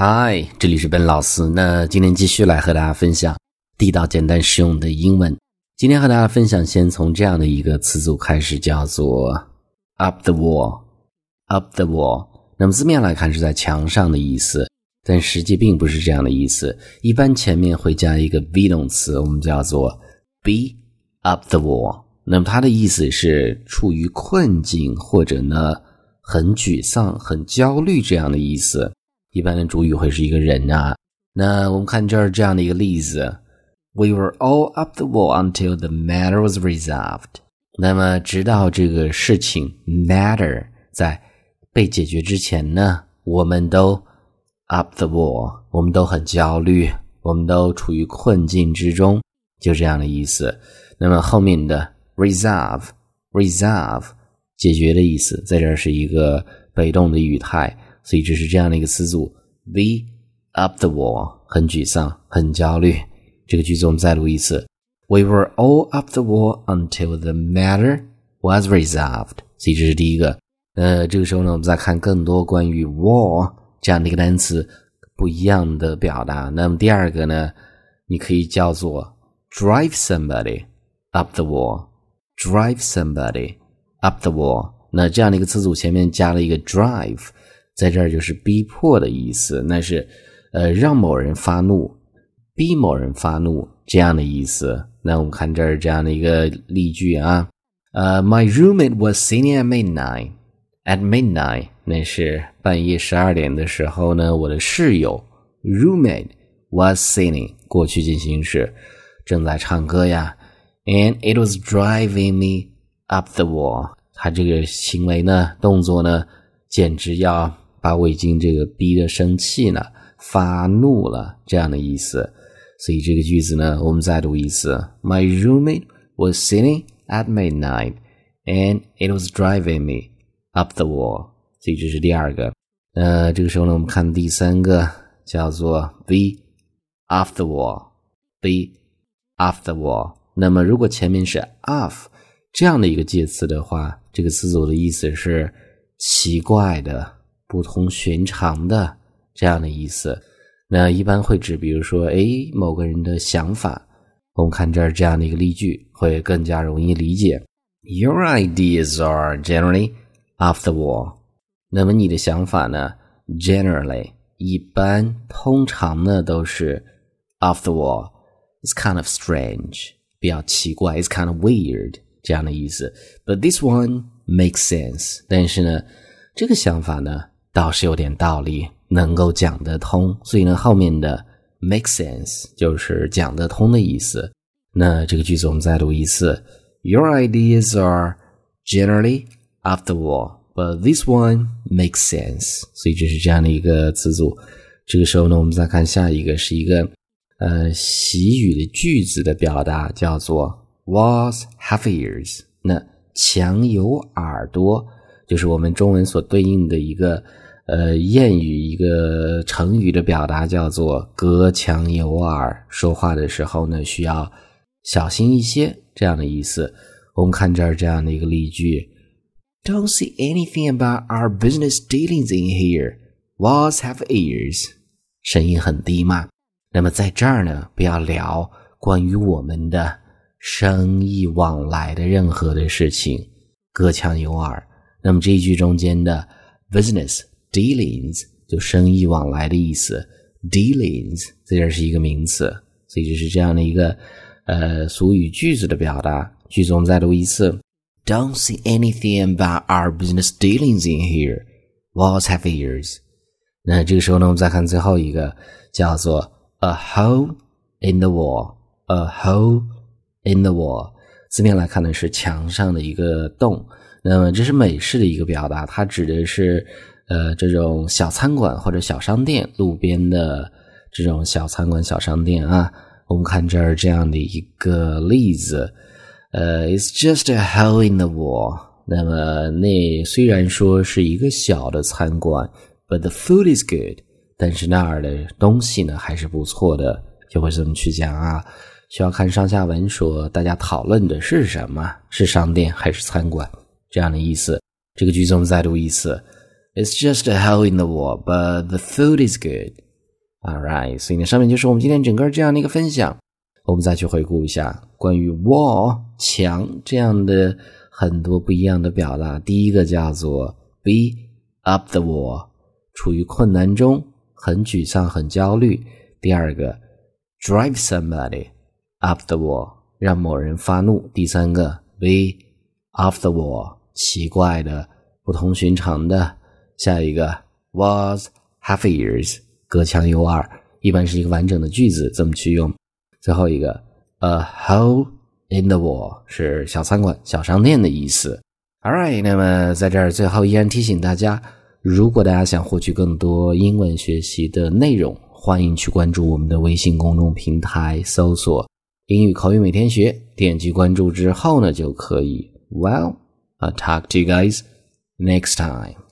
嗨，这里是本老师。那今天继续来和大家分享地道、简单、实用的英文。今天和大家分享，先从这样的一个词组开始，叫做 “up the wall”。up the wall，那么字面来看是在墙上的意思，但实际并不是这样的意思。一般前面会加一个 be 动词，我们叫做 “be up the wall”。那么它的意思是处于困境，或者呢很沮丧、很焦虑这样的意思。一般的主语会是一个人啊。那我们看这儿这样的一个例子：We were all up the wall until the matter was resolved。那么，直到这个事情 matter 在被解决之前呢，我们都 up the wall，我们都很焦虑，我们都处于困境之中，就这样的意思。那么后面的 resolve，resolve 解决的意思，在这是一个被动的语态。所以这是这样的一个词组：be up the wall，很沮丧，很焦虑。这个句子我们再读一次：We were all up the wall until the matter was resolved。所以这是第一个。呃，这个时候呢，我们再看更多关于 wall 这样的一个单词不一样的表达。那么第二个呢，你可以叫做 drive somebody up the wall，drive somebody up the wall。那这样的一个词组前面加了一个 drive。 在这儿就是逼迫的意思，那是，呃，让某人发怒，逼某人发怒这样的意思。那我们看这儿这样的一个例句啊，呃，My roommate was singing at midnight. At midnight，那是半夜十二点的时候呢，我的室友 roommate was singing 过去进行时正在唱歌呀，and it was driving me up the wall。他这个行为呢，动作呢，简直要。把我已经这个逼得生气了，发怒了这样的意思。所以这个句子呢，我们再读一次：My roommate was sitting at midnight, and it was driving me up the wall。所以这是第二个。呃，这个时候呢，我们看第三个，叫做 be off the wall，be off the wall。那么如果前面是 off 这样的一个介词的话，这个词组的意思是奇怪的。不同寻常的这样的意思，那一般会指，比如说，哎，某个人的想法。我们看这儿这样的一个例句，会更加容易理解。Your ideas are generally off the wall。那么你的想法呢？Generally，一般、通常呢都是 off the wall。It's kind of strange，比较奇怪。It's kind of weird，这样的意思。But this one makes sense。但是呢，这个想法呢？倒是有点道理，能够讲得通，所以呢，后面的 make sense 就是讲得通的意思。那这个句子我们再读一次：Your ideas are generally after all, but this one makes sense。所以这是这样的一个词组。这个时候呢，我们再看下一个，是一个呃习语的句子的表达，叫做 was have ears。那强有耳朵，就是我们中文所对应的一个。呃，谚语一个成语的表达叫做“隔墙有耳”，说话的时候呢需要小心一些，这样的意思。我们看这儿这样的一个例句：“Don't say anything about our business dealings in here. Walls have ears。”声音很低嘛。那么在这儿呢，不要聊关于我们的生意往来的任何的事情。隔墙有耳。那么这一句中间的 business。Dealings 就生意往来的意思，Dealings 这这是一个名词，所以就是这样的一个呃俗语句子的表达。句子我们再读一次：Don't say anything about our business dealings in here. Walls have ears. 那这个时候呢，我们再看最后一个，叫做 A hole in the wall. A hole in the wall. 字面来看呢是墙上的一个洞。那么这是美式的一个表达，它指的是。呃，这种小餐馆或者小商店，路边的这种小餐馆、小商店啊，我们看这儿这样的一个例子，呃，It's just a hole in the wall。那么那虽然说是一个小的餐馆，but the food is good，但是那儿的东西呢还是不错的，就会这么去讲啊。需要看上下文说大家讨论的是什么，是商店还是餐馆这样的意思。这个句子我们再读一次。It's just a hole in the wall, but the food is good. All right，所以呢，上面就是我们今天整个这样的一个分享。我们再去回顾一下关于 wall 墙这样的很多不一样的表达。第一个叫做 be up the wall，处于困难中，很沮丧，很焦虑。第二个 drive somebody up the wall，让某人发怒。第三个 be off the wall，奇怪的，不同寻常的。下一个 was half years 隔墙有耳，一般是一个完整的句子，怎么去用？最后一个，a hole in the wall 是小餐馆、小商店的意思。All right，那么在这儿最后依然提醒大家，如果大家想获取更多英文学习的内容，欢迎去关注我们的微信公众平台，搜索“英语口语每天学”，点击关注之后呢，就可以。Well，I'll talk to you guys next time.